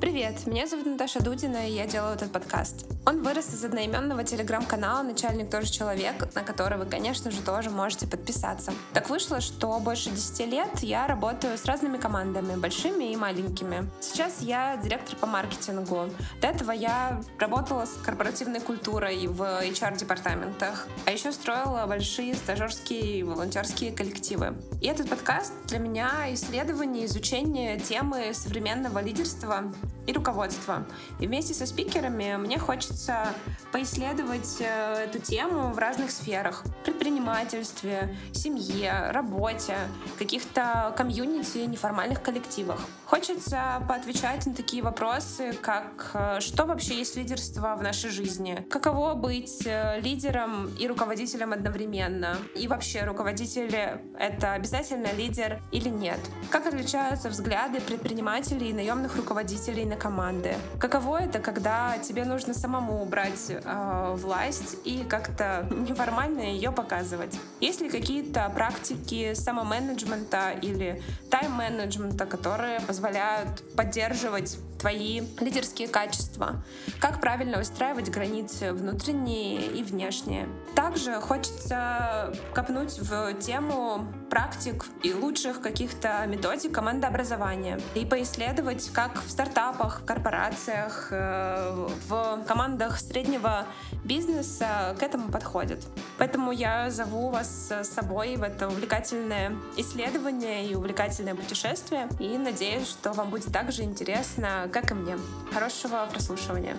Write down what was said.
Привет, меня зовут Наташа Дудина, и я делаю этот подкаст. Он вырос из одноименного телеграм-канала «Начальник тоже человек», на который вы, конечно же, тоже можете подписаться. Так вышло, что больше 10 лет я работаю с разными командами, большими и маленькими. Сейчас я директор по маркетингу. До этого я работала с корпоративной культурой в HR-департаментах, а еще строила большие стажерские и волонтерские коллективы. И этот подкаст для меня исследование, изучение темы современного лидерства и руководства. И вместе со спикерами мне хочется поисследовать э, эту тему в разных сферах. Предпринимательстве, семье, работе, каких-то комьюнити, неформальных коллективах. Хочется поотвечать на такие вопросы, как э, что вообще есть лидерство в нашей жизни? Каково быть э, лидером и руководителем одновременно? И вообще, руководитель — это обязательно лидер или нет? Как отличаются взгляды предпринимателей и наемных руководителей на команды. Каково это, когда тебе нужно самому брать э, власть и как-то неформально ее показывать? Есть ли какие-то практики самоменеджмента или тайм-менеджмента, которые позволяют поддерживать твои лидерские качества, как правильно выстраивать границы внутренние и внешние. Также хочется копнуть в тему практик и лучших каких-то методик командообразования и поисследовать, как в стартапах, в корпорациях, э, в командах среднего бизнеса к этому подходят. Поэтому я зову вас с собой в это увлекательное исследование и увлекательное путешествие и надеюсь, что вам будет также интересно как и мне. Хорошего прослушивания.